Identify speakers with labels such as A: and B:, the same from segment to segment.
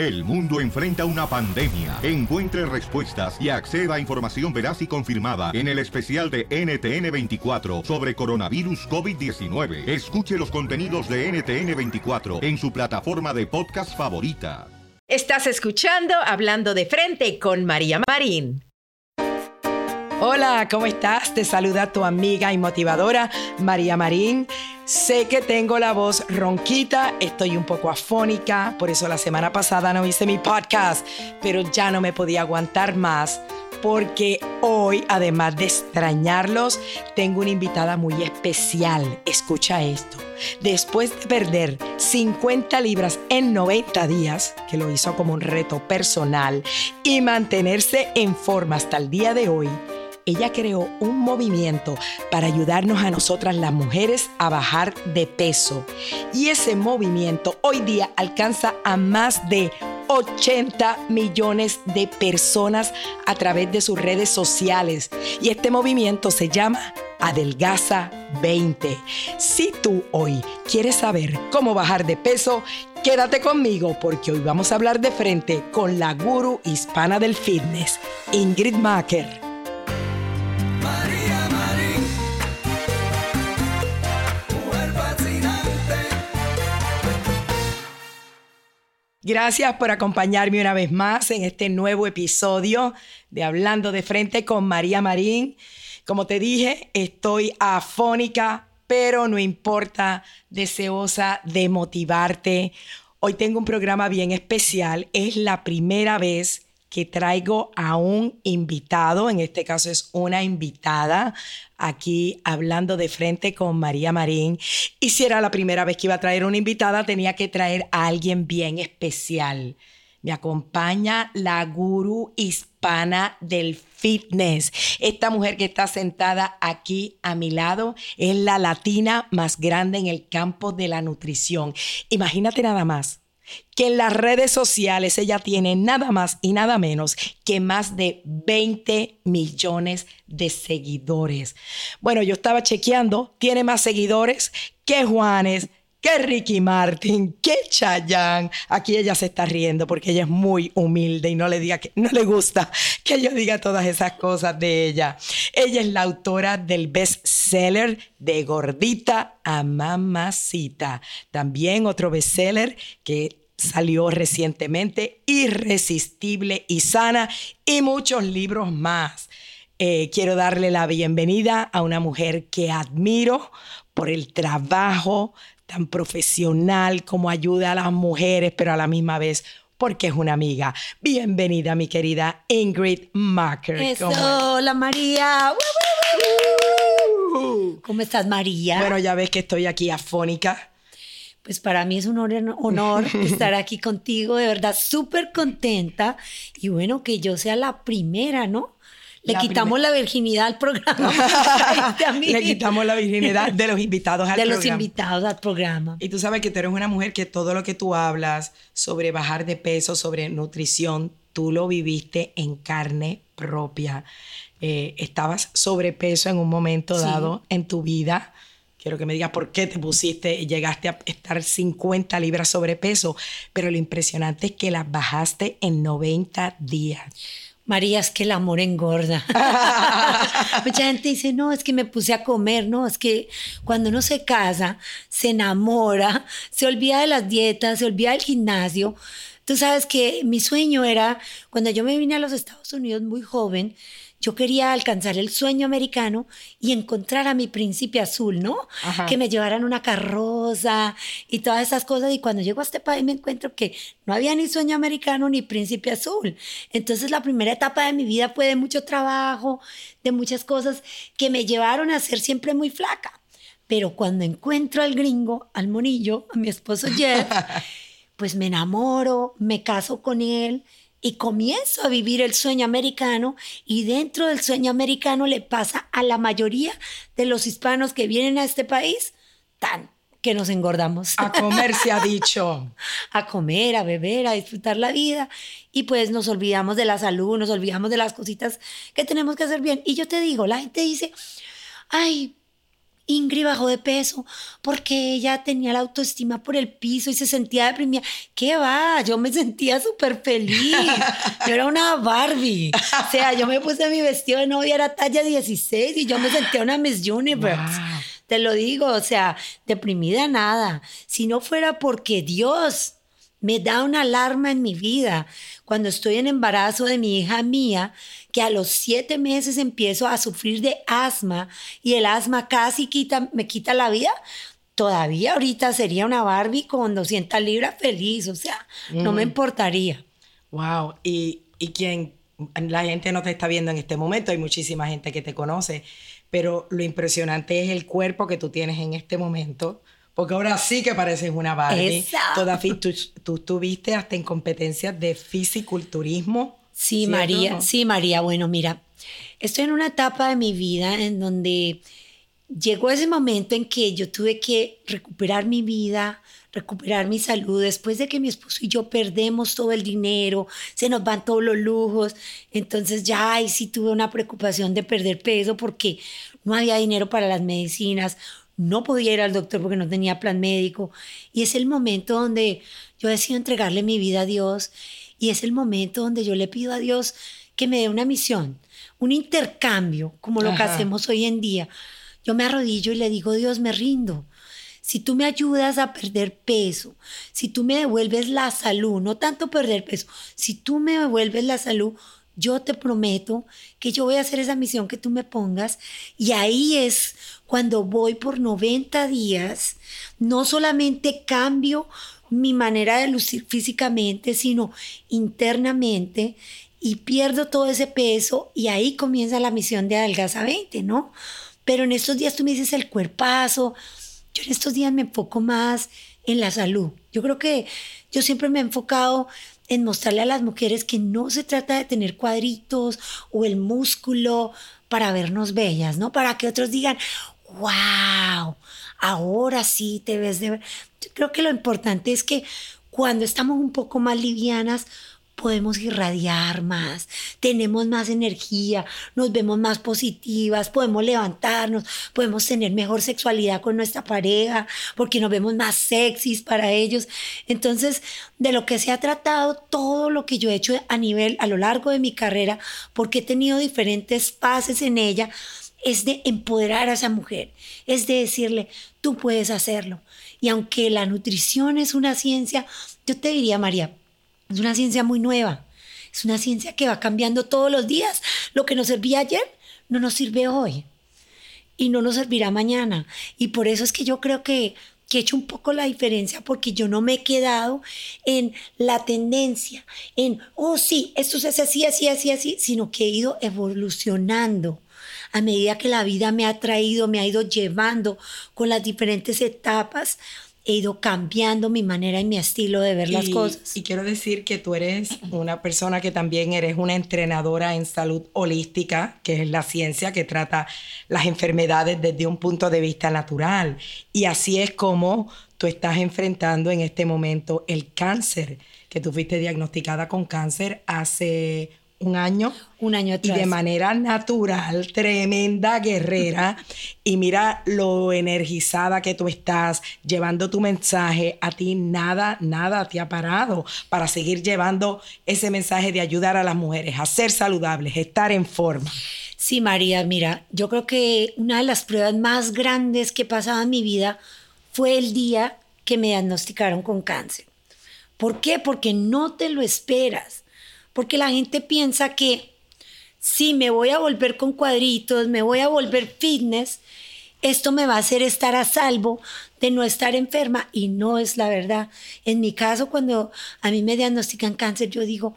A: El mundo enfrenta una pandemia. Encuentre respuestas y acceda a información veraz y confirmada en el especial de NTN24 sobre coronavirus COVID-19. Escuche los contenidos de NTN24 en su plataforma de podcast favorita.
B: Estás escuchando Hablando de Frente con María Marín. Hola, ¿cómo estás? Te saluda tu amiga y motivadora María Marín. Sé que tengo la voz ronquita, estoy un poco afónica, por eso la semana pasada no hice mi podcast, pero ya no me podía aguantar más porque hoy, además de extrañarlos, tengo una invitada muy especial. Escucha esto. Después de perder 50 libras en 90 días, que lo hizo como un reto personal, y mantenerse en forma hasta el día de hoy, ella creó un movimiento para ayudarnos a nosotras las mujeres a bajar de peso. Y ese movimiento hoy día alcanza a más de 80 millones de personas a través de sus redes sociales. Y este movimiento se llama Adelgaza 20. Si tú hoy quieres saber cómo bajar de peso, quédate conmigo porque hoy vamos a hablar de frente con la guru hispana del fitness, Ingrid Macker. Gracias por acompañarme una vez más en este nuevo episodio de Hablando de Frente con María Marín. Como te dije, estoy afónica, pero no importa, deseosa de motivarte. Hoy tengo un programa bien especial. Es la primera vez que traigo a un invitado, en este caso es una invitada, aquí hablando de frente con María Marín. Y si era la primera vez que iba a traer una invitada, tenía que traer a alguien bien especial. Me acompaña la guru hispana del fitness. Esta mujer que está sentada aquí a mi lado es la latina más grande en el campo de la nutrición. Imagínate nada más que en las redes sociales ella tiene nada más y nada menos que más de 20 millones de seguidores. Bueno, yo estaba chequeando, tiene más seguidores que Juanes, que Ricky Martin, que Chayanne. Aquí ella se está riendo porque ella es muy humilde y no le diga que no le gusta que yo diga todas esas cosas de ella. Ella es la autora del bestseller de Gordita a Mamacita. También otro bestseller que salió recientemente, Irresistible y Sana, y muchos libros más. Eh, quiero darle la bienvenida a una mujer que admiro por el trabajo tan profesional como ayuda a las mujeres, pero a la misma vez porque es una amiga. Bienvenida, mi querida Ingrid Marker.
C: hola María. ¿Cómo estás, María?
B: Bueno, ya ves que estoy aquí afónica
C: pues para mí es un honor, estar aquí contigo, de verdad súper contenta y bueno, que yo sea la primera, ¿no? Le quitamos la virginidad al programa.
B: Le quitamos la virginidad de los invitados al
C: programa. De los invitados al programa.
B: Y tú sabes que tú eres una mujer que todo lo que tú hablas sobre bajar de peso, sobre nutrición, tú lo viviste en carne propia. Eh, estabas sobrepeso en un momento dado en tu vida Quiero que me digas por qué te pusiste, llegaste a estar 50 libras sobrepeso, pero lo impresionante es que las bajaste en 90 días.
C: María, es que el amor engorda. Mucha gente dice, no, es que me puse a comer, no, es que cuando uno se casa, se enamora, se olvida de las dietas, se olvida del gimnasio. Tú sabes que mi sueño era, cuando yo me vine a los Estados Unidos muy joven, yo quería alcanzar el sueño americano y encontrar a mi príncipe azul, ¿no? Que me llevaran una carroza y todas esas cosas. Y cuando llego a este país me encuentro que no había ni sueño americano ni príncipe azul. Entonces la primera etapa de mi vida fue de mucho trabajo, de muchas cosas que me llevaron a ser siempre muy flaca. Pero cuando encuentro al gringo, al monillo, a mi esposo Jeff, pues me enamoro, me caso con él y comienzo a vivir el sueño americano y dentro del sueño americano le pasa a la mayoría de los hispanos que vienen a este país tan que nos engordamos.
B: A comer se ha dicho.
C: a comer, a beber, a disfrutar la vida y pues nos olvidamos de la salud, nos olvidamos de las cositas que tenemos que hacer bien. Y yo te digo, la gente dice, ay, Ingrid bajó de peso porque ella tenía la autoestima por el piso y se sentía deprimida. ¿Qué va? Yo me sentía súper feliz. Yo era una Barbie. O sea, yo me puse mi vestido de novia, era talla 16 y yo me sentía una Miss Universe. Te lo digo, o sea, deprimida nada. Si no fuera porque Dios me da una alarma en mi vida cuando estoy en embarazo de mi hija mía, que a los siete meses empiezo a sufrir de asma y el asma casi quita, me quita la vida. Todavía ahorita sería una Barbie con 200 libras feliz, o sea, no me importaría.
B: Wow, y, y quien la gente no te está viendo en este momento, hay muchísima gente que te conoce, pero lo impresionante es el cuerpo que tú tienes en este momento porque ahora sí que pareces una Barbie. Toda, tú, tú estuviste hasta en competencias de fisiculturismo.
C: Sí, María, sí, María. Bueno, mira, estoy en una etapa de mi vida en donde llegó ese momento en que yo tuve que recuperar mi vida, recuperar mi salud, después de que mi esposo y yo perdemos todo el dinero, se nos van todos los lujos, entonces ya ahí sí tuve una preocupación de perder peso porque no había dinero para las medicinas, no podía ir al doctor porque no tenía plan médico. Y es el momento donde yo decido entregarle mi vida a Dios. Y es el momento donde yo le pido a Dios que me dé una misión, un intercambio, como lo que hacemos hoy en día. Yo me arrodillo y le digo, Dios, me rindo. Si tú me ayudas a perder peso, si tú me devuelves la salud, no tanto perder peso, si tú me devuelves la salud, yo te prometo que yo voy a hacer esa misión que tú me pongas y ahí es cuando voy por 90 días, no solamente cambio mi manera de lucir físicamente, sino internamente y pierdo todo ese peso y ahí comienza la misión de Adelgaza 20, ¿no? Pero en estos días tú me dices el cuerpazo, yo en estos días me enfoco más en la salud. Yo creo que yo siempre me he enfocado en mostrarle a las mujeres que no se trata de tener cuadritos o el músculo para vernos bellas, ¿no? Para que otros digan, wow, ahora sí te ves de... Yo creo que lo importante es que cuando estamos un poco más livianas, podemos irradiar más, tenemos más energía, nos vemos más positivas, podemos levantarnos, podemos tener mejor sexualidad con nuestra pareja, porque nos vemos más sexys para ellos. Entonces, de lo que se ha tratado, todo lo que yo he hecho a nivel, a lo largo de mi carrera, porque he tenido diferentes fases en ella, es de empoderar a esa mujer, es de decirle, tú puedes hacerlo. Y aunque la nutrición es una ciencia, yo te diría, María, es una ciencia muy nueva, es una ciencia que va cambiando todos los días. Lo que nos servía ayer no nos sirve hoy y no nos servirá mañana. Y por eso es que yo creo que, que he hecho un poco la diferencia porque yo no me he quedado en la tendencia, en, oh sí, esto se hace así, así, así, así, sino que he ido evolucionando. A medida que la vida me ha traído, me ha ido llevando con las diferentes etapas, he ido cambiando mi manera y mi estilo de ver las cosas.
B: Y quiero decir que tú eres una persona que también eres una entrenadora en salud holística, que es la ciencia que trata las enfermedades desde un punto de vista natural. Y así es como tú estás enfrentando en este momento el cáncer, que tú fuiste diagnosticada con cáncer hace un año.
C: Un año
B: atrás. Y de manera natural, tremenda guerrera. y mira lo energizada que tú estás llevando tu mensaje. A ti nada, nada te ha parado para seguir llevando ese mensaje de ayudar a las mujeres a ser saludables, estar en forma.
C: Sí, María, mira, yo creo que una de las pruebas más grandes que pasaba en mi vida fue el día que me diagnosticaron con cáncer. ¿Por qué? Porque no te lo esperas porque la gente piensa que si me voy a volver con cuadritos, me voy a volver fitness, esto me va a hacer estar a salvo de no estar enferma y no es la verdad. En mi caso, cuando a mí me diagnostican cáncer, yo digo,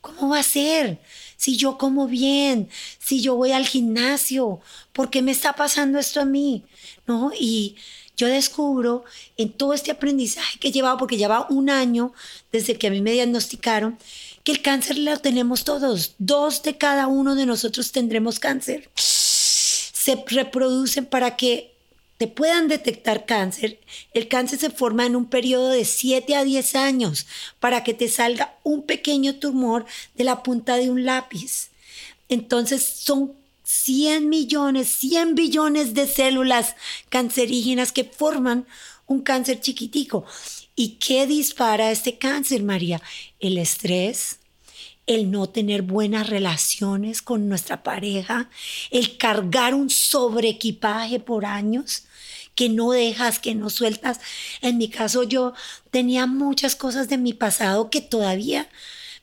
C: ¿cómo va a ser? Si yo como bien, si yo voy al gimnasio, ¿por qué me está pasando esto a mí? ¿No? Y yo descubro en todo este aprendizaje que he llevado, porque lleva un año desde que a mí me diagnosticaron, que el cáncer lo tenemos todos. Dos de cada uno de nosotros tendremos cáncer. Se reproducen para que te puedan detectar cáncer. El cáncer se forma en un periodo de 7 a 10 años para que te salga un pequeño tumor de la punta de un lápiz. Entonces son 100 millones, 100 billones de células cancerígenas que forman un cáncer chiquitico. ¿Y qué dispara este cáncer, María? El estrés, el no tener buenas relaciones con nuestra pareja, el cargar un sobreequipaje por años que no dejas, que no sueltas. En mi caso yo tenía muchas cosas de mi pasado que todavía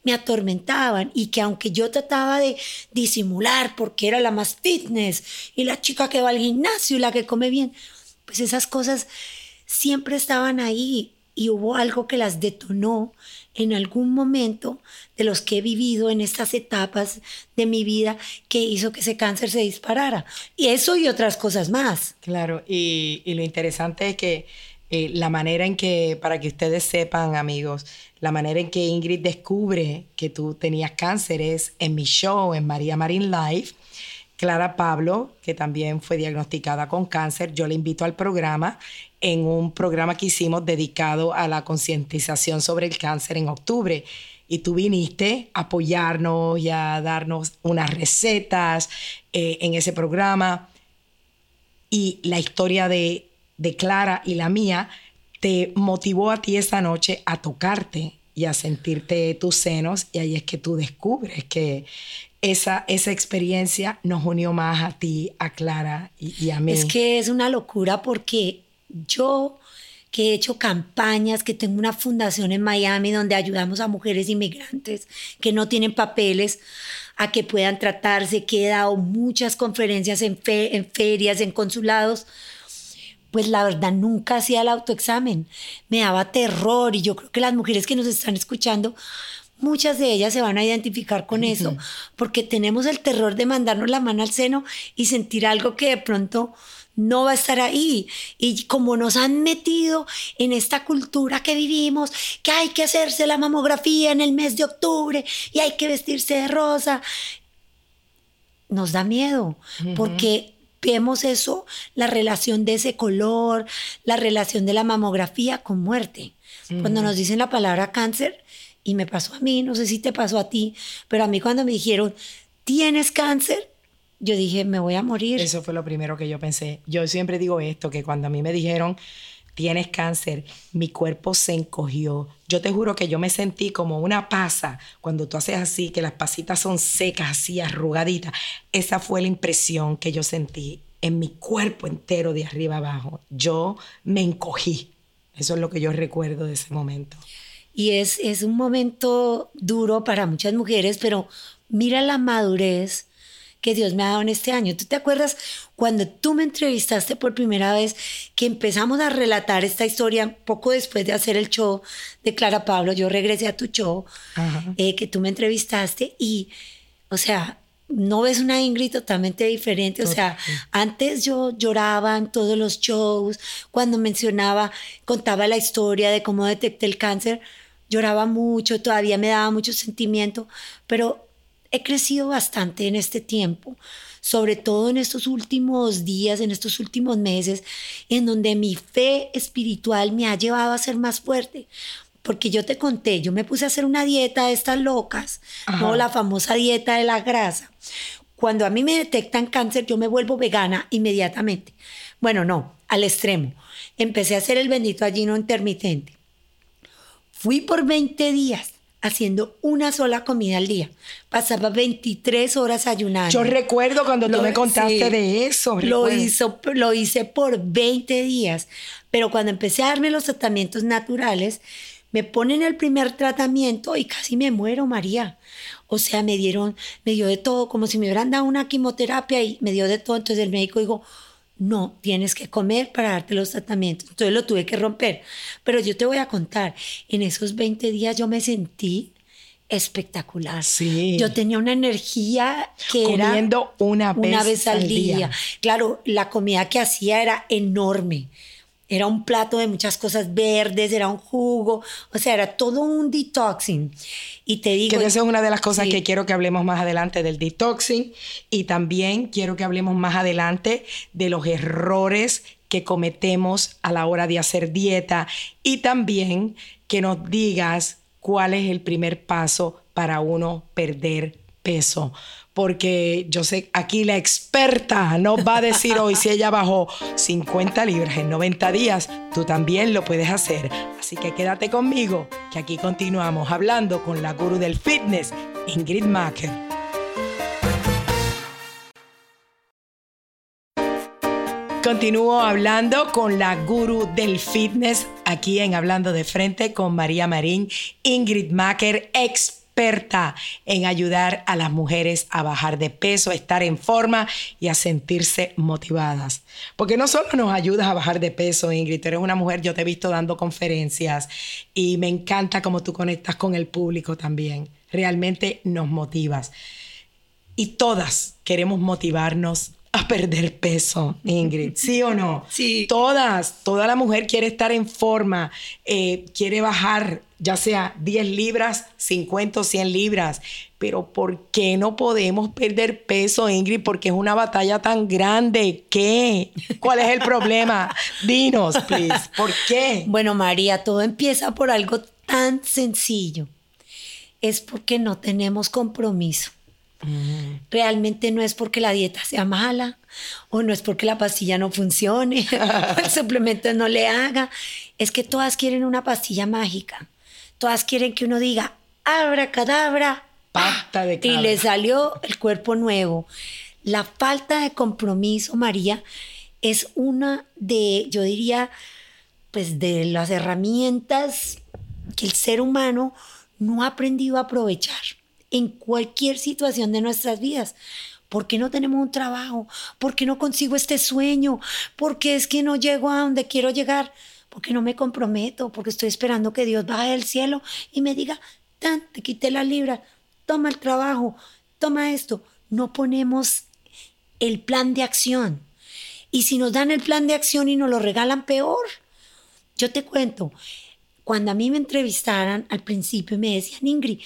C: me atormentaban y que aunque yo trataba de disimular porque era la más fitness y la chica que va al gimnasio y la que come bien, pues esas cosas siempre estaban ahí y hubo algo que las detonó en algún momento de los que he vivido en estas etapas de mi vida que hizo que ese cáncer se disparara. Y eso y otras cosas más.
B: Claro, y, lo interesante es que eh, la manera en que, para que ustedes sepan, amigos, la manera en que Ingrid descubre que tú tenías cáncer es en mi show, en María Marín Live. Clara Pablo, que también fue diagnosticada con cáncer, yo le invito al programa en un programa que hicimos dedicado a la concientización sobre el cáncer en octubre. Y tú viniste a apoyarnos y a darnos unas recetas eh, en ese programa. Y la historia de, de Clara y la mía te motivó a ti esa noche a tocarte y a sentirte tus senos. Y ahí es que tú descubres que esa, esa experiencia nos unió más a ti, a Clara y, a mí.
C: Es que es una locura porque yo que he hecho campañas, que tengo una fundación en Miami donde ayudamos a mujeres inmigrantes que no tienen papeles a que puedan tratarse, que he dado muchas conferencias en, en ferias, en consulados, pues la verdad nunca hacía el autoexamen, me daba terror y yo creo que las mujeres que nos están escuchando muchas de ellas se van a identificar con eso, porque tenemos el terror de mandarnos la mano al seno y sentir algo que de pronto no va a estar ahí. Y como nos han metido en esta cultura que vivimos, que hay que hacerse la mamografía en el mes de octubre y hay que vestirse de rosa, nos da miedo, porque vemos eso, la relación de ese color, la relación de la mamografía con muerte. Cuando nos dicen la palabra cáncer, y me pasó a mí, no sé si te pasó a ti, pero a mí cuando me dijeron, tienes cáncer, yo dije, me voy a morir.
B: Eso fue lo primero que yo pensé. Yo siempre digo esto, que cuando a mí me dijeron, tienes cáncer, mi cuerpo se encogió. Yo te juro que yo me sentí como una pasa cuando tú haces así, que las pasitas son secas, así arrugaditas. Esa fue la impresión que yo sentí en mi cuerpo entero de arriba abajo. Yo me encogí. Eso es lo que yo recuerdo de ese momento.
C: Y es, es un momento duro para muchas mujeres, pero mira la madurez que Dios me ha dado en este año. ¿Tú te acuerdas cuando tú me entrevistaste por primera vez que empezamos a relatar esta historia poco después de hacer el show de Clara Pablo? Yo regresé a tu show, eh, que tú me entrevistaste y, o sea, no ves una Ingrid totalmente diferente. O sea, antes yo lloraba en todos los shows, cuando mencionaba, contaba la historia de cómo detecté el cáncer, lloraba mucho, todavía me daba mucho sentimiento, pero he crecido bastante en este tiempo, sobre todo en estos últimos días, en estos últimos meses, en donde mi fe espiritual me ha llevado a ser más fuerte. Porque yo te conté, yo me puse a hacer una dieta de estas locas, ¿no? la famosa dieta de la grasa. Cuando a mí me detectan cáncer, yo me vuelvo vegana inmediatamente. Bueno, no, al extremo. Empecé a hacer el bendito ayuno intermitente. Fui por 20 días haciendo una sola comida al día. Pasaba 23 horas ayunando.
B: Yo recuerdo cuando tú me contaste de eso.
C: Lo, hizo, lo hice por 20 días, pero cuando empecé a darme los tratamientos naturales, me ponen el primer tratamiento y casi me muero, María. O sea, me dieron, me dio de todo, como si me hubieran dado una quimioterapia y me dio de todo. Entonces el médico dijo, no, tienes que comer para darte los tratamientos. Entonces lo tuve que romper. Pero yo te voy a contar, en esos 20 días yo me sentí espectacular.
B: Sí.
C: Yo tenía una energía que
B: Comiendo
C: era
B: una vez,
C: una vez al, día. Claro, la comida que hacía era enorme. Era un plato de muchas cosas verdes, era un jugo, o sea, era todo un detoxing. Y te digo...
B: Que esa es una de las cosas que quiero que hablemos más adelante del detoxing y también quiero que hablemos más adelante de los errores que cometemos a la hora de hacer dieta y también que nos digas cuál es el primer paso para uno perder peso. Porque yo sé, aquí la experta nos va a decir hoy si ella bajó 50 libras en 90 días, tú también lo puedes hacer. Así que quédate conmigo, que aquí continuamos hablando con la guru del fitness, Ingrid Macker. Continúo hablando con la guru del fitness aquí en Hablando de Frente con María Marín, Ingrid Macker, experta en ayudar a las mujeres a bajar de peso, a estar en forma y a sentirse motivadas. Porque no solo nos ayudas a bajar de peso, Ingrid, tú eres una mujer, yo te he visto dando conferencias y me encanta cómo tú conectas con el público también. Realmente nos motivas. Y todas queremos motivarnos a perder peso, Ingrid. ¿Sí o no?
C: Sí.
B: Todas, toda la mujer quiere estar en forma, eh, quiere bajar, ya sea 10 libras, 50 o 100 libras. Pero ¿por qué no podemos perder peso, Ingrid? Porque es una batalla tan grande. ¿Qué? ¿Cuál es el problema? Dinos, please. ¿Por qué?
C: Bueno, María, todo empieza por algo tan sencillo. Es porque no tenemos compromiso. Realmente no es porque la dieta sea mala o no es porque la pastilla no funcione o el suplemento no le haga. Es que todas quieren una pastilla mágica. Todas quieren que uno diga, abra cadabra.
B: Pasta de
C: Y le salió el cuerpo nuevo. La falta de compromiso, María, es una de, yo diría, pues de las herramientas que el ser humano no ha aprendido a aprovechar en cualquier situación de nuestras vidas. ¿Por qué no tenemos un trabajo? ¿Por qué no consigo este sueño? ¿Por qué es que no llego a donde quiero llegar? Porque no me comprometo, porque estoy esperando que Dios baje del cielo y me diga, tan, te quité la libra, toma el trabajo, toma esto. No ponemos el plan de acción. Y si nos dan el plan de acción y nos lo regalan peor, yo te cuento, cuando a mí me entrevistaran al principio me decían, Ingrid,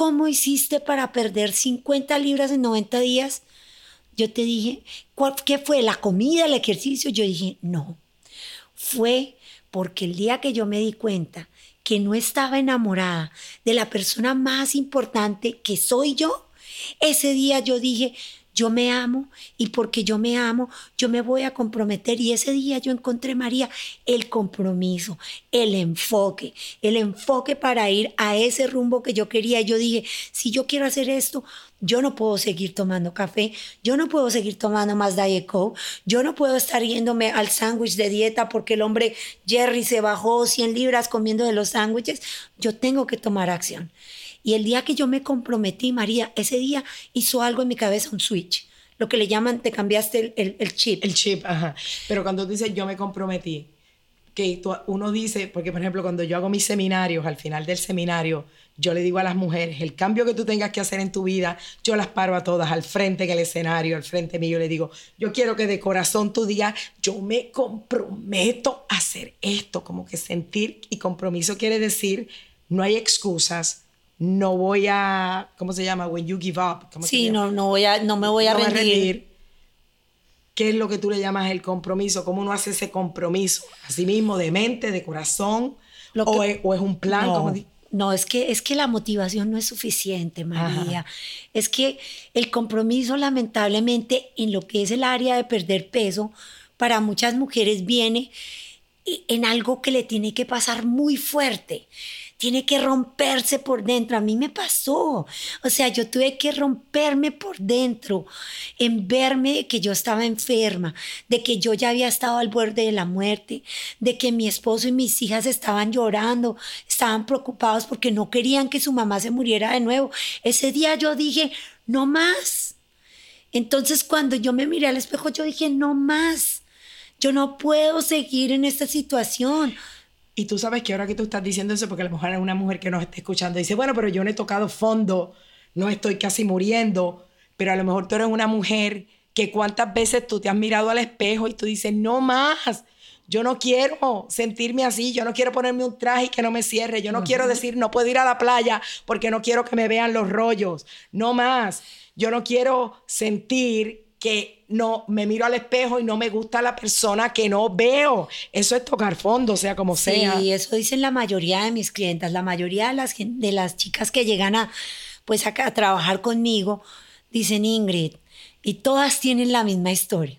C: ¿cómo hiciste para perder 50 libras en 90 días? Yo te dije, ¿qué fue? ¿La comida, el ejercicio? Yo dije, no. Fue porque el día que yo me di cuenta que no estaba enamorada de la persona más importante que soy yo, ese día yo dije, yo me amo y porque yo me amo, yo me voy a comprometer. Y ese día yo encontré, María, el compromiso, el enfoque, el enfoque para ir a ese rumbo que yo quería. Y yo dije, si yo quiero hacer esto, yo no puedo seguir tomando café, yo no puedo seguir tomando más Diet Coke, yo no puedo estar yéndome al sándwich de dieta porque el hombre Jerry se bajó 100 libras comiendo de los sándwiches. Yo tengo que tomar acción. Y el día que yo me comprometí, María, ese día hizo algo en mi cabeza, un switch. Lo que le llaman, te cambiaste el, el, chip.
B: El chip, ajá. Pero cuando tú dices yo me comprometí, que uno dice, porque por ejemplo, cuando yo hago mis seminarios, al final del seminario, yo le digo a las mujeres, el cambio que tú tengas que hacer en tu vida, yo las paro a todas al frente en el escenario, al frente mío, le digo, yo quiero que de corazón tú digas, yo me comprometo a hacer esto, como que sentir y compromiso quiere decir, no hay excusas, no voy a, ¿cómo se llama? When you give up.
C: sí, no, no, voy a, no me voy a, rendir.
B: ¿Qué es lo que tú le llamas el compromiso? ¿Cómo uno hace ese compromiso? ¿Así mismo, de mente, de corazón? o, es, un plan?
C: No, no, es, que, es que la motivación no es suficiente, María. Es que el compromiso, lamentablemente, en lo que es el área de perder peso, para muchas mujeres viene en algo que le tiene que pasar muy fuerte tiene que romperse por dentro. A mí me pasó. O sea, yo tuve que romperme por dentro en verme que yo estaba enferma, de que yo ya había estado al borde de la muerte, de que mi esposo y mis hijas estaban llorando, estaban preocupados porque no querían que su mamá se muriera de nuevo. Ese día yo dije, no más. Entonces cuando yo me miré al espejo, yo dije, no más. Yo no puedo seguir en esta situación.
B: Y tú sabes que ahora que tú estás diciendo eso, porque a lo mejor es una mujer que nos está escuchando, dice, bueno, pero yo no he tocado fondo, no estoy casi muriendo, pero a lo mejor tú eres una mujer que cuántas veces tú te has mirado al espejo y tú dices, no más, yo no quiero sentirme así, yo no quiero ponerme un traje y que no me cierre, yo no quiero decir, no puedo ir a la playa porque no quiero que me vean los rollos, no más, yo no quiero sentir que no me miro al espejo y no me gusta la persona que no veo. Eso es tocar fondo, sea como sea.
C: Sí, eso dicen la mayoría de mis clientas, la mayoría de las, de las chicas que llegan a pues a, a trabajar conmigo, dicen Ingrid, y todas tienen la misma historia.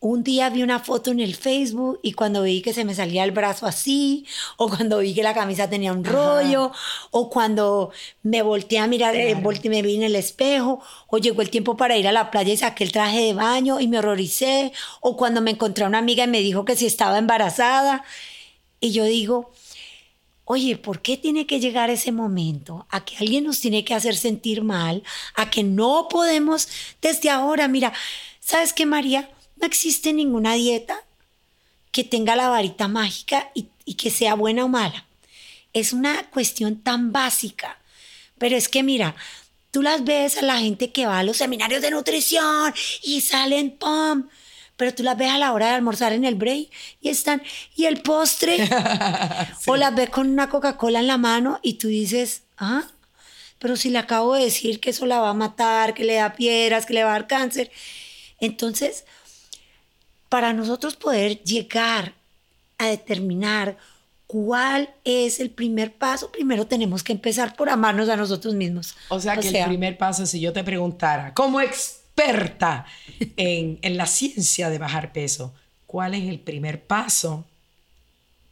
C: Un día vi una foto en el Facebook y cuando vi que se me salía el brazo así, o cuando vi que la camisa tenía un rollo, o cuando me volteé a mirar, eh, volteé, me vi en el espejo, o llegó el tiempo para ir a la playa y saqué el traje de baño y me horroricé, o cuando me encontré a una amiga y me dijo que si estaba embarazada. Y yo digo, oye, ¿por qué tiene que llegar ese momento? A que alguien nos tiene que hacer sentir mal, a que no podemos desde ahora, mira, ¿sabes qué, María? No existe ninguna dieta que tenga la varita mágica y, y, que sea buena o mala. Es una cuestión tan básica. Pero es que mira, tú las ves a la gente que va a los seminarios de nutrición y salen, ¡pum! Pero tú las ves a la hora de almorzar en el break y están, ¿y el postre? sí. O las ves con una Coca-Cola en la mano y tú dices, ¿ah? Pero si le acabo de decir que eso la va a matar, que le da piedras, que le va a dar cáncer. Entonces, para nosotros poder llegar a determinar cuál es el primer paso, primero tenemos que empezar por amarnos a nosotros mismos.
B: O sea que sea, el primer paso, si yo te preguntara, como experta en, en la ciencia de bajar peso, ¿cuál es el primer paso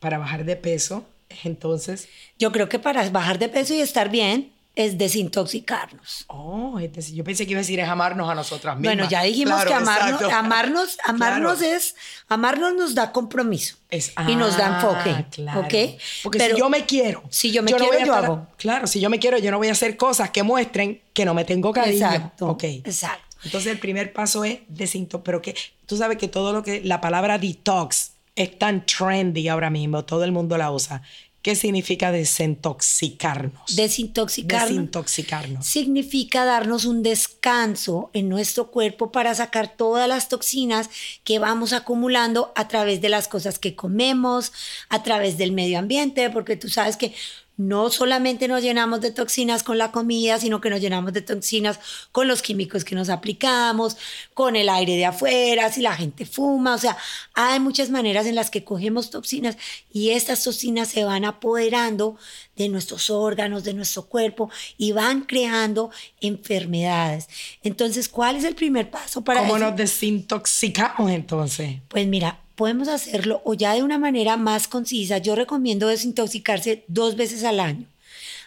B: para bajar de peso? Entonces...
C: Yo creo que para bajar de peso y estar bien, es desintoxicarnos.
B: Oh, yo pensé que iba a decir es amarnos a nosotras mismas.
C: Bueno, ya dijimos claro, que amarnos, amarnos, amarnos claro. es, amarnos nos da compromiso
B: es, ah,
C: y nos da enfoque,
B: claro.
C: ¿ok?
B: Porque Pero, si yo me quiero,
C: si yo me yo quiero, no yo
B: estar,
C: hago.
B: Claro, si yo me quiero, yo no voy a hacer cosas que muestren que no me tengo cariño.
C: Exacto,
B: okay.
C: exacto.
B: Entonces el primer paso es desintoxicar, pero que tú sabes que todo lo que, la palabra detox es tan trendy ahora mismo, todo el mundo la usa. ¿Qué significa desintoxicarnos?
C: Desintoxicarnos.
B: Desintoxicarnos.
C: Significa darnos un descanso en nuestro cuerpo para sacar todas las toxinas que vamos acumulando a través de las cosas que comemos, a través del medio ambiente, porque tú sabes que no solamente nos llenamos de toxinas con la comida, sino que nos llenamos de toxinas con los químicos que nos aplicamos, con el aire de afuera, si la gente fuma, o sea, hay muchas maneras en las que cogemos toxinas y estas toxinas se van apoderando de nuestros órganos, de nuestro cuerpo y van creando enfermedades. Entonces, ¿cuál es el primer paso para
B: ¿Cómo eso? nos desintoxicamos entonces?
C: Pues mira, podemos hacerlo o ya de una manera más concisa. Yo recomiendo desintoxicarse dos veces al año,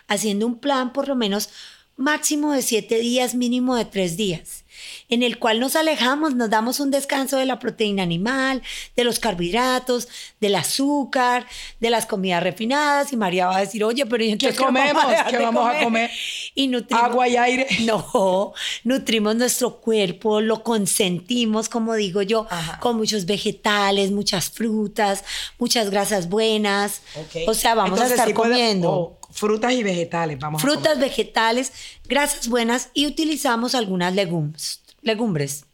C: haciendo un plan por lo menos máximo de siete días, mínimo de tres días, en el cual nos alejamos, nos damos un descanso de la proteína animal, de los carbohidratos, del azúcar, de las comidas refinadas. Y María va a decir, oye, pero ¿y entonces
B: ¿qué comemos? ¿Qué vamos
C: comer?
B: a comer?
C: Y nutrimos,
B: Agua y aire.
C: No, nutrimos nuestro cuerpo, lo consentimos, como digo yo, Ajá. con muchos vegetales, muchas frutas, muchas grasas buenas. Okay. O sea, vamos
B: entonces,
C: a estar comiendo.
B: Puede, oh, frutas y vegetales, vamos
C: Frutas, vegetales, grasas buenas y utilizamos algunas legumbres. legumbres.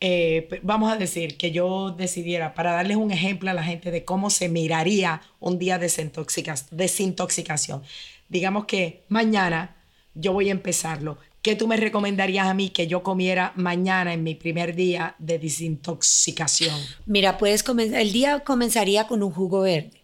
B: Eh, vamos a decir que yo decidiera, para darles un ejemplo a la gente de cómo se miraría un día de desintoxicación. Digamos que mañana yo voy a empezarlo. ¿Qué tú me recomendarías a mí que yo comiera mañana en mi primer día de desintoxicación?
C: Mira, puedes comenzar, el día comenzaría con un jugo verde.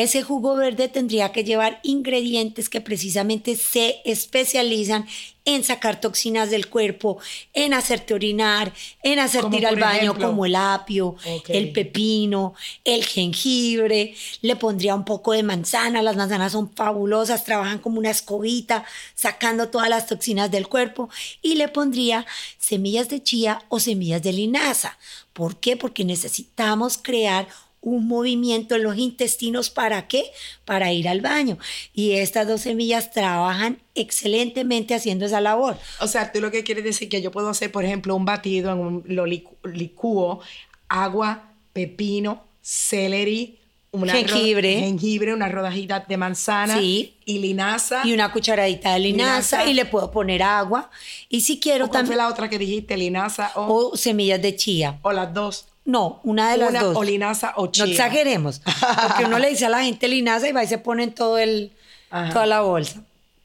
C: Ese jugo verde tendría que llevar ingredientes que precisamente se especializan en sacar toxinas del cuerpo, en hacerte orinar, en hacerte ir al baño, ejemplo? como el apio, okay. el pepino, el jengibre. Le pondría un poco de manzana. Las manzanas son fabulosas, trabajan como una escobita, sacando todas las toxinas del cuerpo. Y le pondría semillas de chía o semillas de linaza. ¿Por qué? Porque necesitamos crear un movimiento en los intestinos. ¿Para qué? Para ir al baño. Y estas dos semillas trabajan excelentemente haciendo esa labor.
B: O sea, tú lo que quieres decir que yo puedo hacer, por ejemplo, un batido en un lo licu licúo, agua, pepino, celery, una
C: jengibre,
B: jengibre, una rodajita de manzana
C: sí.
B: y linaza.
C: Y una cucharadita de linaza, linaza. y le puedo poner agua. Y si quiero
B: también... la otra que dijiste? ¿Linaza
C: o...? O semillas de chía.
B: O las dos.
C: No, una de las
B: una
C: dos.
B: O linaza o chía.
C: No exageremos. Porque uno le dice a la gente linaza y va y se ponen todo el, Ajá. toda la bolsa.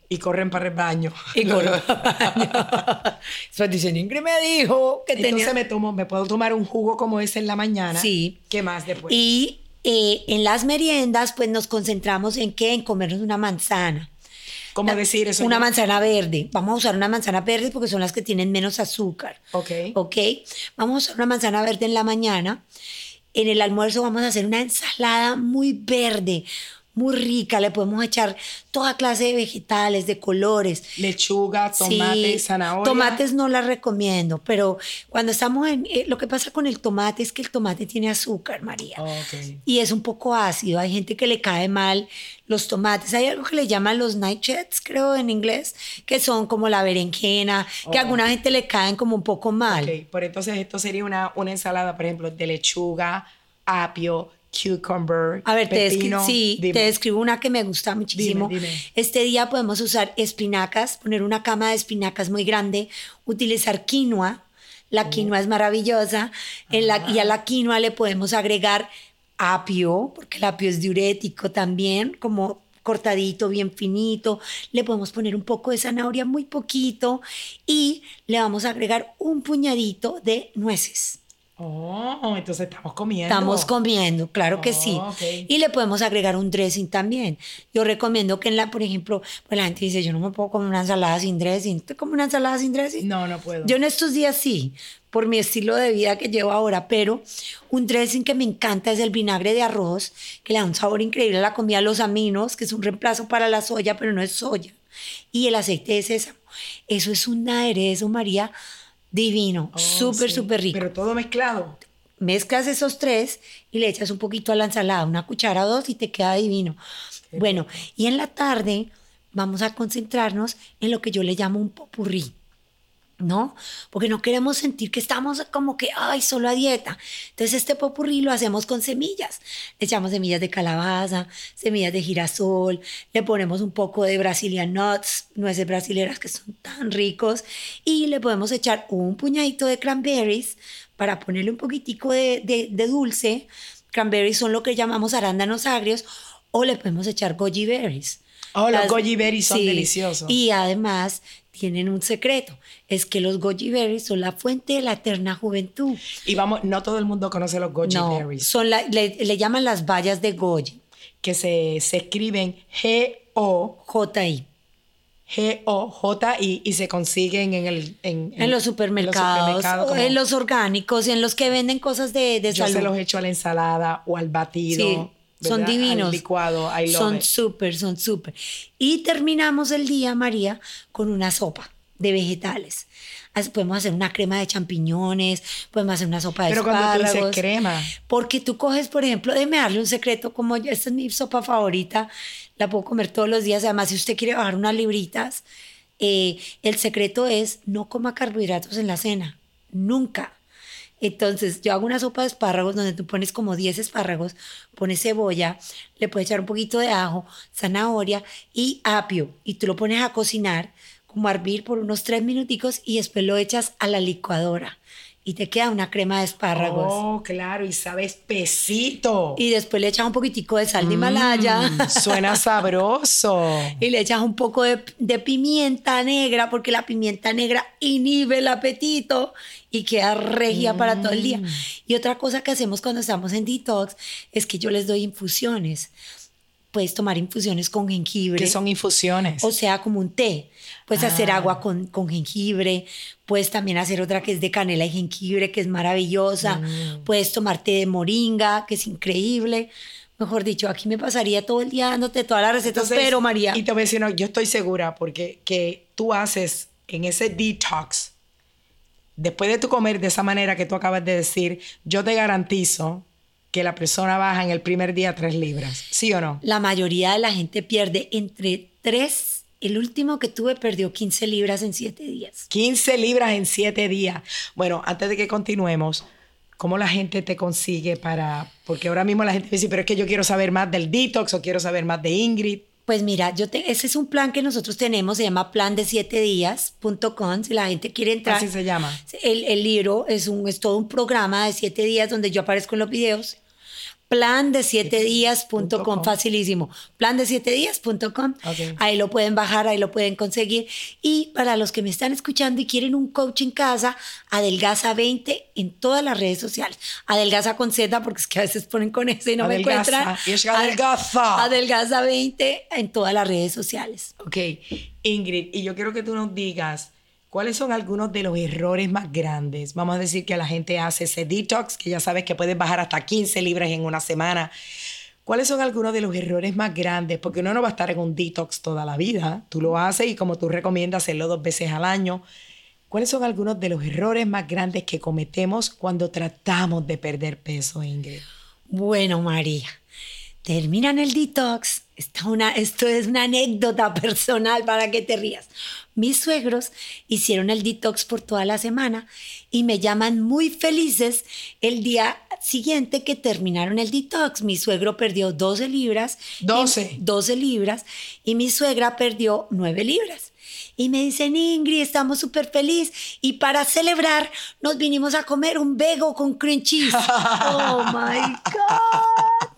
B: Y corren para el baño.
C: Y corren para el baño. Después dicen, Ingrid me dijo que
B: Entonces
C: tenía...
B: me, tomo, me puedo tomar un jugo como ese en la mañana.
C: Sí.
B: ¿Qué más después?
C: Y eh, en las meriendas, pues nos concentramos en qué? En comernos una manzana.
B: ¿Cómo
C: La-
B: decir eso?
C: Una manzana verde. Vamos a usar una manzana verde porque son las que tienen menos azúcar.
B: Ok.
C: ¿Ok? Vamos a usar una manzana verde en la mañana. En el almuerzo vamos a hacer una ensalada muy verde, muy rica. Le podemos echar toda clase de vegetales, de colores.
B: Lechuga, tomate,
C: Sí,
B: zanahoria.
C: Tomates no las recomiendo, pero cuando estamos en... eh, lo que pasa con el tomate es que el tomate tiene azúcar, María. Y es un poco ácido. Hay gente que le cae mal los tomates. Hay algo que le llaman los nightshades, creo en inglés, que son como la berenjena, que a alguna gente le caen como un poco mal.
B: Ok, por entonces esto sería una, una ensalada, por ejemplo, de lechuga, apio, cucumber,
C: A ver, te,
B: pepino.
C: sí,
B: Dime.
C: te describo una que me gusta muchísimo.
B: Dime, dime.
C: Este día podemos usar espinacas, poner una cama de espinacas muy grande, utilizar quinoa. La quinoa es maravillosa. En la, y a la quinoa le podemos agregar apio, porque el apio es diurético también, como cortadito, bien finito. Le podemos poner un poco de zanahoria, muy poquito. Y le vamos a agregar un puñadito de nueces.
B: Oh, entonces estamos comiendo.
C: Estamos comiendo, claro que sí. Y le podemos agregar un dressing también. Yo recomiendo que en la, por ejemplo, pues la gente dice, yo no me puedo comer una ensalada sin dressing. ¿Te comes una ensalada sin dressing?
B: No, no puedo.
C: Yo en estos días sí, por mi estilo de vida que llevo ahora, pero un dressing que me encanta es el vinagre de arroz, que le da un sabor increíble a la comida, los aminos, que es un reemplazo para la soya, pero no es soya, y el aceite de sésamo. Eso es un aderezo, María, divino,
B: Oh,
C: súper,
B: sí.
C: súper rico
B: Pero todo mezclado.
C: mezclas esos tres y le echas un poquito a la ensalada, una cuchara o dos y te queda divino. Bueno, y en la tarde vamos a concentrarnos en lo que yo le llamo un popurrí. ¿No? Porque no queremos sentir que estamos como que, ay, solo a dieta. Entonces, este popurrí lo hacemos con semillas. Le echamos semillas de calabaza, semillas de girasol, le ponemos un poco de Brazilian nuts, nueces brasileras que son tan ricos, y le podemos echar un puñadito de cranberries para ponerle un poquitico de, de- dulce. Cranberries son lo que llamamos arándanos agrios, o le podemos echar goji berries.
B: Oh, los goji berries son deliciosos.
C: Y además tienen un secreto, es que los goji berries son la fuente de la eterna juventud.
B: Y vamos, no todo el mundo conoce los goji
C: no,
B: berries,
C: son la- le, le llaman las bayas de goji,
B: que se, se escriben G-O,
C: J-I.
B: G-O-J-I y se consiguen en, el, en,
C: En los supermercados,
B: supermercados,
C: o
B: como-
C: en los orgánicos, en los que venden cosas de, de
B: Yo
C: salud.
B: se los echo a la ensalada o al batido.
C: Sí, son divinos.
B: Al licuado, I love
C: son súper, son súper. Y terminamos el día, María, con una sopa de vegetales. Podemos hacer una crema de champiñones, podemos hacer una sopa de
B: Pero cuando tú
C: espárragos.
B: dices crema,
C: Porque tú coges, por ejemplo, déjeme darle un secreto, como yo- esta es mi sopa favorita, la puedo comer todos los días. Además, si usted quiere bajar unas libritas, eh, el secreto es no coma carbohidratos en la cena, nunca. Entonces, yo hago una sopa de espárragos donde tú pones como 10 espárragos, pones cebolla, le puedes echar un poquito de ajo, zanahoria y apio, y tú lo pones a cocinar, como a hervir por unos 3 minuticos y después lo echas a la licuadora y te queda una crema de espárragos.
B: oh, claro, y sabe espesito.
C: Y después le echas un poquitico de sal de Himalaya.
B: Mm, suena sabroso.
C: Y le echas un poco de, de pimienta negra, porque la pimienta negra inhibe el apetito y queda regia para todo el día.
B: Mm.
C: Y otra cosa que hacemos cuando estamos en detox es que yo les doy infusiones. Puedes tomar infusiones con jengibre.
B: Que son infusiones.
C: O sea, como un té. Puedes hacer
B: Ah.
C: agua con, con jengibre. Puedes también hacer otra que es de canela y jengibre, que es maravillosa.
B: Mm.
C: Puedes tomar té de moringa, que es increíble. Mejor dicho, aquí me pasaría todo el día dándote todas las recetas,
B: Entonces,
C: pero María.
B: Y te voy a decir, no, yo estoy segura porque que tú haces en ese detox, después de tu comer de esa manera que tú acabas de decir, yo te garantizo que la persona baja en el primer día tres libras. ¿Sí o no?
C: La mayoría de la gente pierde entre 3, el último que tuve perdió 15 libras en 7 días.
B: 15 libras en 7 días. Bueno, antes de que continuemos, ¿cómo la gente te consigue para...? Porque ahora mismo la gente dice, pero es que yo quiero saber más del detox o quiero saber más de Ingrid.
C: Pues mira, yo te- ese es un plan que nosotros tenemos, se llama plan de 7 días.com, si la gente quiere entrar.
B: Así se llama.
C: El, el libro es, un, es todo un programa de 7 días donde yo aparezco en los videos. Plan de 7 días.com, facilísimo. Plan de 7 días.com. Ahí lo pueden bajar, ahí lo pueden conseguir. Y para los que me están escuchando y quieren un coach en casa, Adelgaza 20 en todas las redes sociales. Adelgaza con Z, porque es que a veces ponen con S y no me encuentran.
B: Y es adelgaza.
C: Adelgaza 20 en todas las redes sociales.
B: Ok, Ingrid, y yo quiero que tú nos digas ¿Cuáles son algunos de los errores más grandes? Vamos a decir que la gente hace ese detox, que ya sabes que puedes bajar hasta 15 libras en una semana. ¿Cuáles son algunos de los errores más grandes? Porque uno no va a estar en un detox toda la vida. Tú lo haces y como tú recomiendas hacerlo dos veces al año. ¿Cuáles son algunos de los errores más grandes que cometemos cuando tratamos de perder peso, Ingrid?
C: Bueno, María, terminan el detox. una, esto es una anécdota personal para que te rías. Mis suegros hicieron el detox por toda la semana y me llaman muy felices el día siguiente que terminaron el detox. Mi suegro perdió 12 libras.
B: 12.
C: 12 libras y mi suegra perdió 9 libras. Y me dicen, Ingrid, estamos súper felices. Y para celebrar, nos vinimos a comer un vego con cream cheese. oh my God.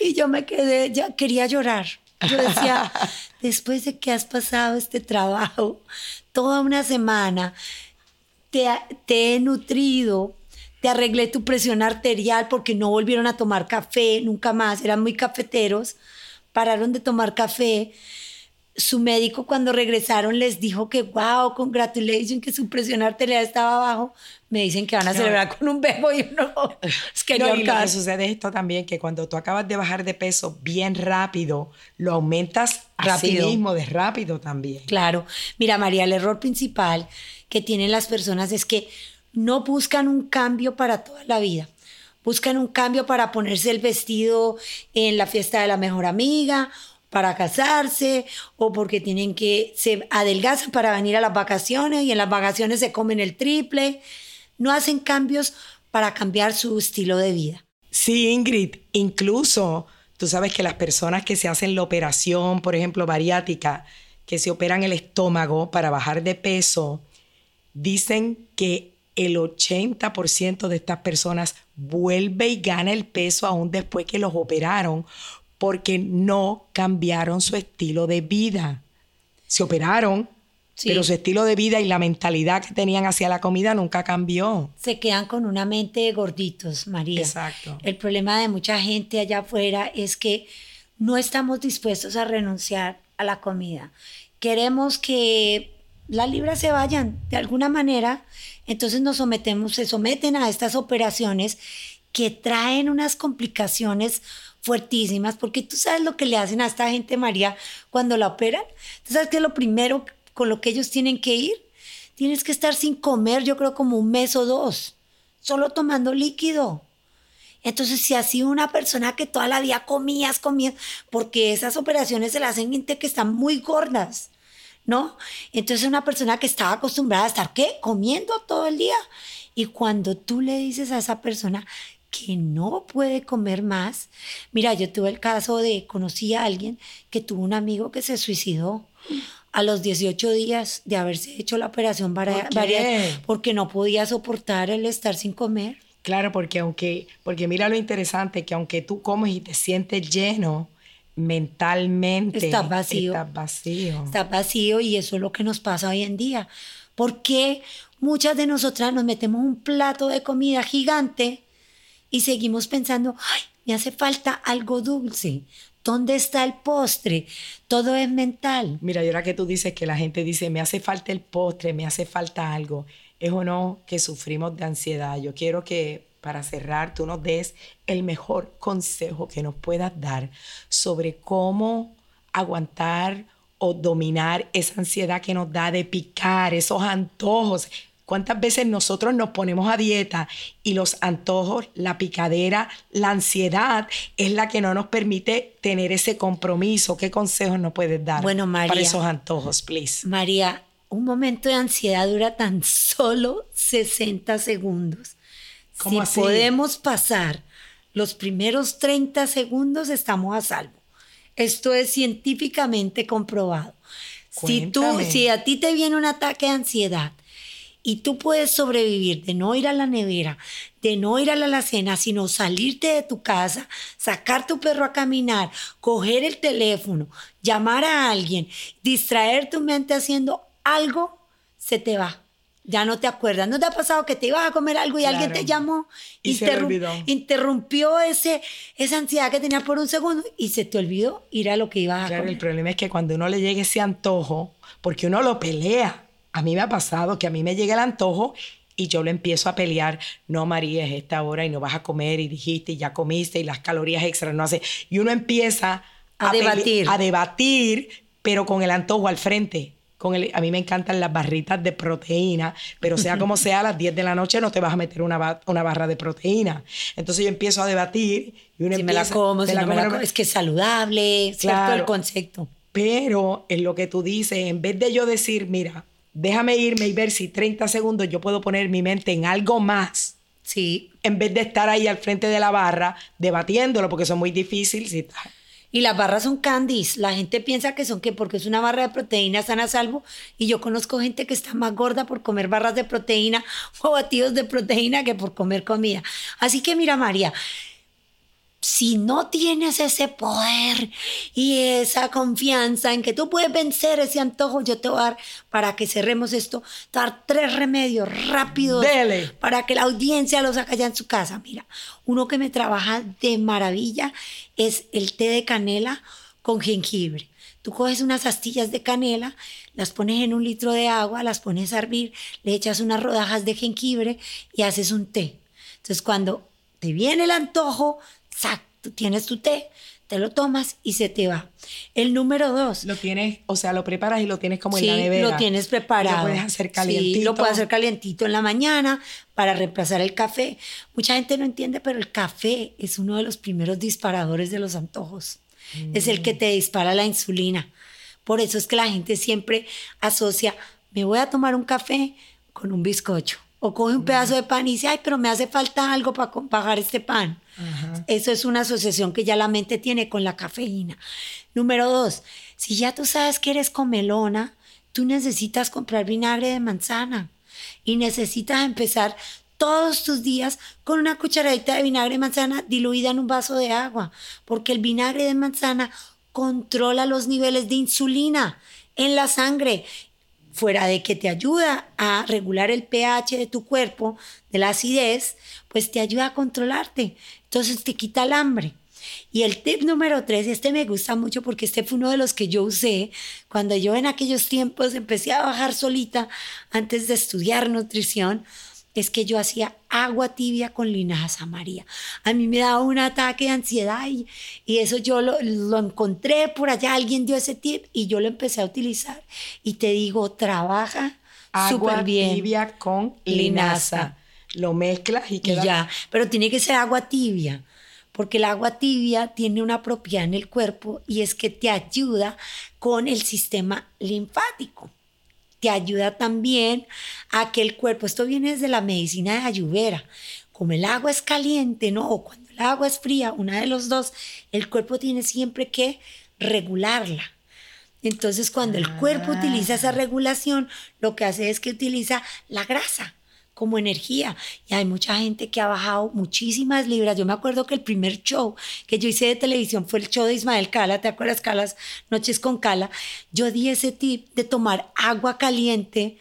C: Y yo me quedé, ya quería llorar. Yo decía, después de que has pasado este trabajo toda una semana, te, te he nutrido, te arreglé tu presión arterial porque no volvieron a tomar café nunca más, eran muy cafeteros, pararon de tomar café su médico cuando regresaron les dijo que, wow, congratulations, que su presión arterial estaba abajo. Me dicen que van a celebrar con un bebo y no. Es que
B: no, y lo que sucede es esto también, que cuando tú acabas de bajar de peso bien rápido, lo aumentas rápido. mismo, de rápido también.
C: Claro. Mira, María, el error principal que tienen las personas es que no buscan un cambio para toda la vida buscan un cambio para ponerse el vestido en la fiesta de la mejor amiga para casarse o porque tienen que se adelgazan para venir a las vacaciones y en las vacaciones se comen el triple. No hacen cambios para cambiar su estilo de vida.
B: Sí, Ingrid, incluso tú sabes que las personas que se hacen la operación, por ejemplo, bariátrica, que se operan el estómago para bajar de peso, dicen que el 80% de estas personas vuelve y gana el peso aún después que los operaron porque no cambiaron su estilo de vida. Se operaron, pero su estilo de vida y la mentalidad que tenían hacia la comida nunca cambió.
C: Se quedan con una mente gorditos, María.
B: Exacto.
C: El problema de mucha gente allá afuera es que no estamos dispuestos a renunciar a la comida. Queremos que las libras se vayan de alguna manera, entonces nos sometemos, se someten a estas operaciones que traen unas complicaciones fuertísimas, porque tú sabes lo que le hacen a esta gente, María, cuando la operan. ¿Tú sabes qué es lo primero con lo que ellos tienen que ir? Tienes que estar sin comer, yo creo, como un mes o dos, solo tomando líquido. Entonces, si así una persona que toda la vida comías, comías, porque esas operaciones se las hacen gente que están muy gordas, ¿no? Entonces, una persona que estaba acostumbrada a estar, ¿qué? Comiendo todo el día. Y cuando tú le dices a esa persona que no puede comer más. Mira, yo tuve el caso de, conocí a alguien que tuvo un amigo que se suicidó a los 18 días de haberse hecho la operación ¿Por porque no podía soportar el estar sin comer.
B: Claro, porque aunque, porque mira lo interesante, que aunque tú comes y te sientes lleno, mentalmente
C: estás vacío.
B: Estás vacío.
C: Estás vacío y eso es lo que nos pasa hoy en día. Porque muchas de nosotras nos metemos un plato de comida gigante y seguimos pensando, me hace falta algo dulce. ¿Dónde está el postre? Todo es mental.
B: Mira, y ahora que tú dices que la gente dice, me hace falta el postre, me hace falta algo, es o no que sufrimos de ansiedad. Yo quiero que para cerrar tú nos des el mejor consejo que nos puedas dar sobre cómo aguantar o dominar esa ansiedad que nos da de picar, esos antojos, ¿Cuántas veces nosotros nos ponemos a dieta y los antojos, la picadera, la ansiedad es la que no nos permite tener ese compromiso? ¿Qué consejos nos puedes dar
C: bueno, María,
B: para esos antojos, please?
C: María, un momento de ansiedad dura tan solo 60 segundos.
B: ¿Cómo
C: si podemos pasar los primeros 30 segundos, estamos a salvo. Esto es científicamente comprobado. Si, tú, si a ti te viene un ataque de ansiedad, y tú puedes sobrevivir de no ir a la nevera, de no ir a la alacena, sino salirte de tu casa, sacar tu perro a caminar, coger el teléfono, llamar a alguien, distraer tu mente haciendo algo, se te va. Ya no te acuerdas. ¿No te ha pasado que te ibas a comer algo y alguien te llamó
B: y se olvidó.
C: interrumpió ese, esa ansiedad que tenías por un segundo y se te olvidó ir a lo que ibas a
B: Claro,
C: comer?
B: el problema es que cuando uno le llega ese antojo, porque uno lo pelea. A mí me ha pasado que a mí me llega el antojo y yo lo empiezo a pelear. No, María, es esta hora y no vas a comer y dijiste y ya comiste y las calorías extras no hace. Y uno empieza
C: A debatir.
B: A debatir, pero con el antojo al frente. Con el, a mí me encantan las barritas de proteína, pero sea como sea, a las 10 de la noche no te vas a meter una, ba- una barra de proteína. Entonces yo empiezo a debatir y uno
C: Si me la como,
B: me
C: si
B: la
C: no me
B: como,
C: la como. Es que es saludable, ¿cierto?
B: Claro.
C: El concepto.
B: pero en lo que tú dices, en vez de yo decir, mira, déjame irme y ver si 30 segundos yo puedo poner mi mente en algo más,
C: Sí.
B: en vez de estar ahí al frente de la barra debatiéndolo, porque es muy difícil. Si estás-
C: Y las barras son candies. La gente piensa que son que porque es una barra de proteína están a salvo. Y yo conozco gente que está más gorda por comer barras de proteína o batidos de proteína que por comer comida. Así que mira, María, si no tienes ese poder y esa confianza en que tú puedes vencer ese antojo, yo te voy a dar, para que cerremos esto, te voy a dar tres remedios rápidos
B: Dele.
C: para que la audiencia los haga ya en su casa. Mira, uno que me trabaja de maravilla es el té de canela con jengibre. Tú coges unas astillas de canela, las pones en un litro de agua, las pones a hervir, le echas unas rodajas de jengibre y haces un té. Entonces, cuando te viene el antojo, ¡zac! tú tienes tu té, te lo tomas y se te va. El número dos,
B: Lo tienes, o sea, lo preparas y lo tienes como
C: Sí,
B: en la nevera.
C: lo tienes preparado.
B: Y Lo puedes hacer calientito.
C: Sí, lo puedes hacer calientito en la mañana para reemplazar el café. Mucha gente no entiende, pero el café es uno de los primeros disparadores de los antojos. Es el que
B: Mm.
C: te dispara la insulina. Por eso es que la gente siempre asocia, me voy a tomar un café con un bizcocho. O coge un pedazo de pan y dice, ay, pero me hace falta algo para pagar este pan.
B: Ajá.
C: Eso es una asociación que ya la mente tiene con la cafeína. Número dos, si ya tú sabes que eres comelona, tú necesitas comprar vinagre de manzana y necesitas empezar todos tus días con una cucharadita de vinagre de manzana diluida en un vaso de agua, porque el vinagre de manzana controla los niveles de insulina en la sangre fuera de que te ayuda a regular el pH de tu cuerpo, de la acidez, pues te ayuda a controlarte. Entonces te quita el hambre. Y el tip número tres, este me gusta mucho porque este fue uno de los que yo usé cuando yo en aquellos tiempos empecé a bajar solita antes de estudiar nutrición, es que yo hacía agua tibia con linaza María. A mí me daba un ataque de ansiedad y, y eso yo lo, lo encontré por allá, alguien dio ese tip y yo lo empecé a utilizar. Y te digo, trabaja
B: Agua
C: súper bien.
B: tibia con
C: Linaza.
B: linaza. Lo mezclas y
C: Y
B: queda...
C: ya, pero tiene que ser agua tibia, porque el agua tibia tiene una propiedad en el cuerpo y es que te ayuda con el sistema linfático. Te ayuda también a que el cuerpo, esto viene desde la medicina de Ayurveda, como el agua es caliente, ¿no? O cuando el agua es fría, una de los dos, el cuerpo tiene siempre que regularla. Entonces, cuando el cuerpo utiliza esa regulación, lo que hace es que utiliza la grasa como energía. Y hay mucha gente que ha bajado muchísimas libras. Yo me acuerdo que el primer show que yo hice de televisión fue el show de Ismael Cala. ¿Te acuerdas, Calas? Noches con Cala. Yo di ese tip de tomar agua caliente,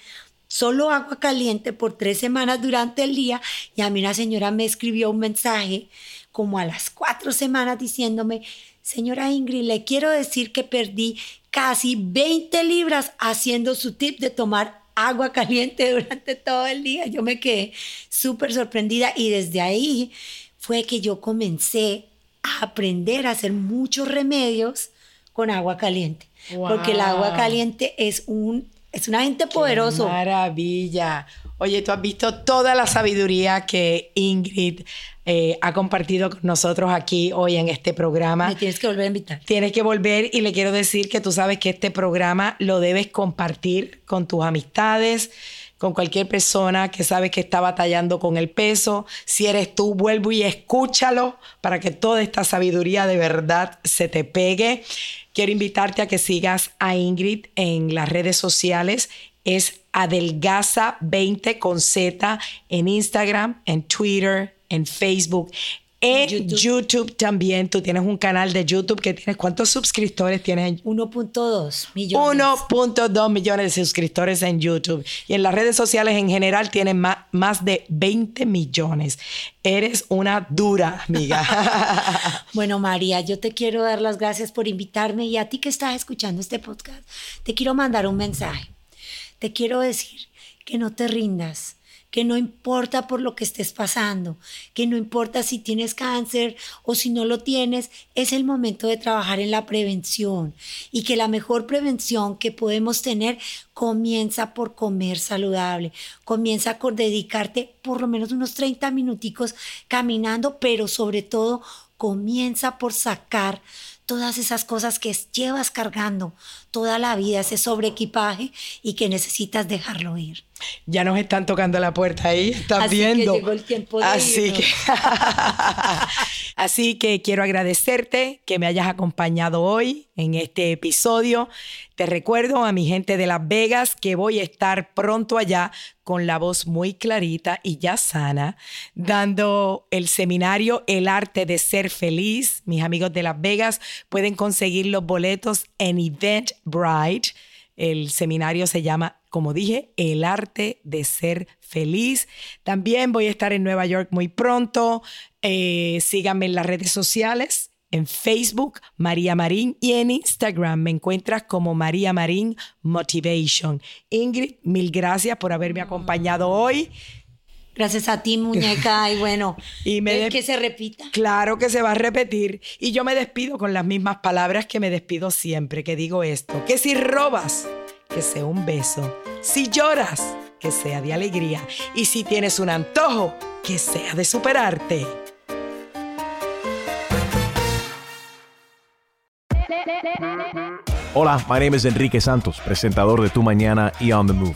C: solo agua caliente por tres semanas durante el día. Y a mí una señora me escribió un mensaje como a las cuatro semanas diciéndome, señora Ingrid, le quiero decir que perdí casi 20 libras haciendo su tip de tomar agua caliente durante todo el día. Yo me quedé súper sorprendida y desde ahí fue que yo comencé a aprender a hacer muchos remedios con agua caliente. Porque el agua caliente es un, es un agente
B: Qué
C: poderoso.
B: maravilla. Oye, tú has visto toda la sabiduría que Ingrid eh, ha compartido con nosotros aquí hoy en este programa.
C: Me tienes que volver a invitar.
B: Tienes que volver y le quiero decir que tú sabes que este programa lo debes compartir con tus amistades, con cualquier persona que sabes que está batallando con el peso. Si eres tú, vuelvo y escúchalo para que toda esta sabiduría de verdad se te pegue. Quiero invitarte a que sigas a Ingrid en las redes sociales. Es adelgaza20 con Z en Instagram, en Twitter, en Facebook. En YouTube. también, tú tienes un canal de YouTube que tienes, ¿cuántos suscriptores tienes?
C: 1.2 millones.
B: 1.2 millones de suscriptores en YouTube. Y en las redes sociales en general tienen más, más de 20 millones. Eres una dura, amiga.
C: bueno, María, yo te quiero dar las gracias por invitarme y a ti que estás escuchando este podcast, te quiero mandar un mensaje. Te quiero decir que no te rindas que no importa por lo que estés pasando, que no importa si tienes cáncer o si no lo tienes, es el momento de trabajar en la prevención y que la mejor prevención que podemos tener comienza por comer saludable, comienza por dedicarte por lo menos unos 30 minuticos caminando, pero sobre todo comienza por sacar todas esas cosas que llevas cargando toda la vida, ese sobreequipaje y que necesitas dejarlo ir.
B: Ya nos están tocando la puerta ahí, estás viendo.
C: Que llegó el tiempo de
B: Así que Así que quiero agradecerte que me hayas acompañado hoy en este episodio. Te recuerdo a mi gente de Las Vegas que voy a estar pronto allá con la voz muy clarita y ya sana, dando el seminario El arte de ser feliz. Mis amigos de Las Vegas pueden conseguir los boletos en Eventbrite. El seminario se llama, como dije, El arte de ser feliz. También voy a estar en Nueva York muy pronto. Eh, síganme en las redes sociales. En Facebook, María Marín, y en Instagram me encuentras como María Marín Motivation. Ingrid, mil gracias por haberme acompañado hoy.
C: Gracias a ti, muñeca. Y bueno, y que se repita.
B: Claro que se va a repetir. Y yo me despido con las mismas palabras que me despido siempre, que digo esto, que si robas, que sea un beso. Si lloras, que sea de alegría. Y si tienes un antojo, que sea de superarte.
D: Hola, my name is Enrique Santos, presentador de Tu Mañana y On the Move.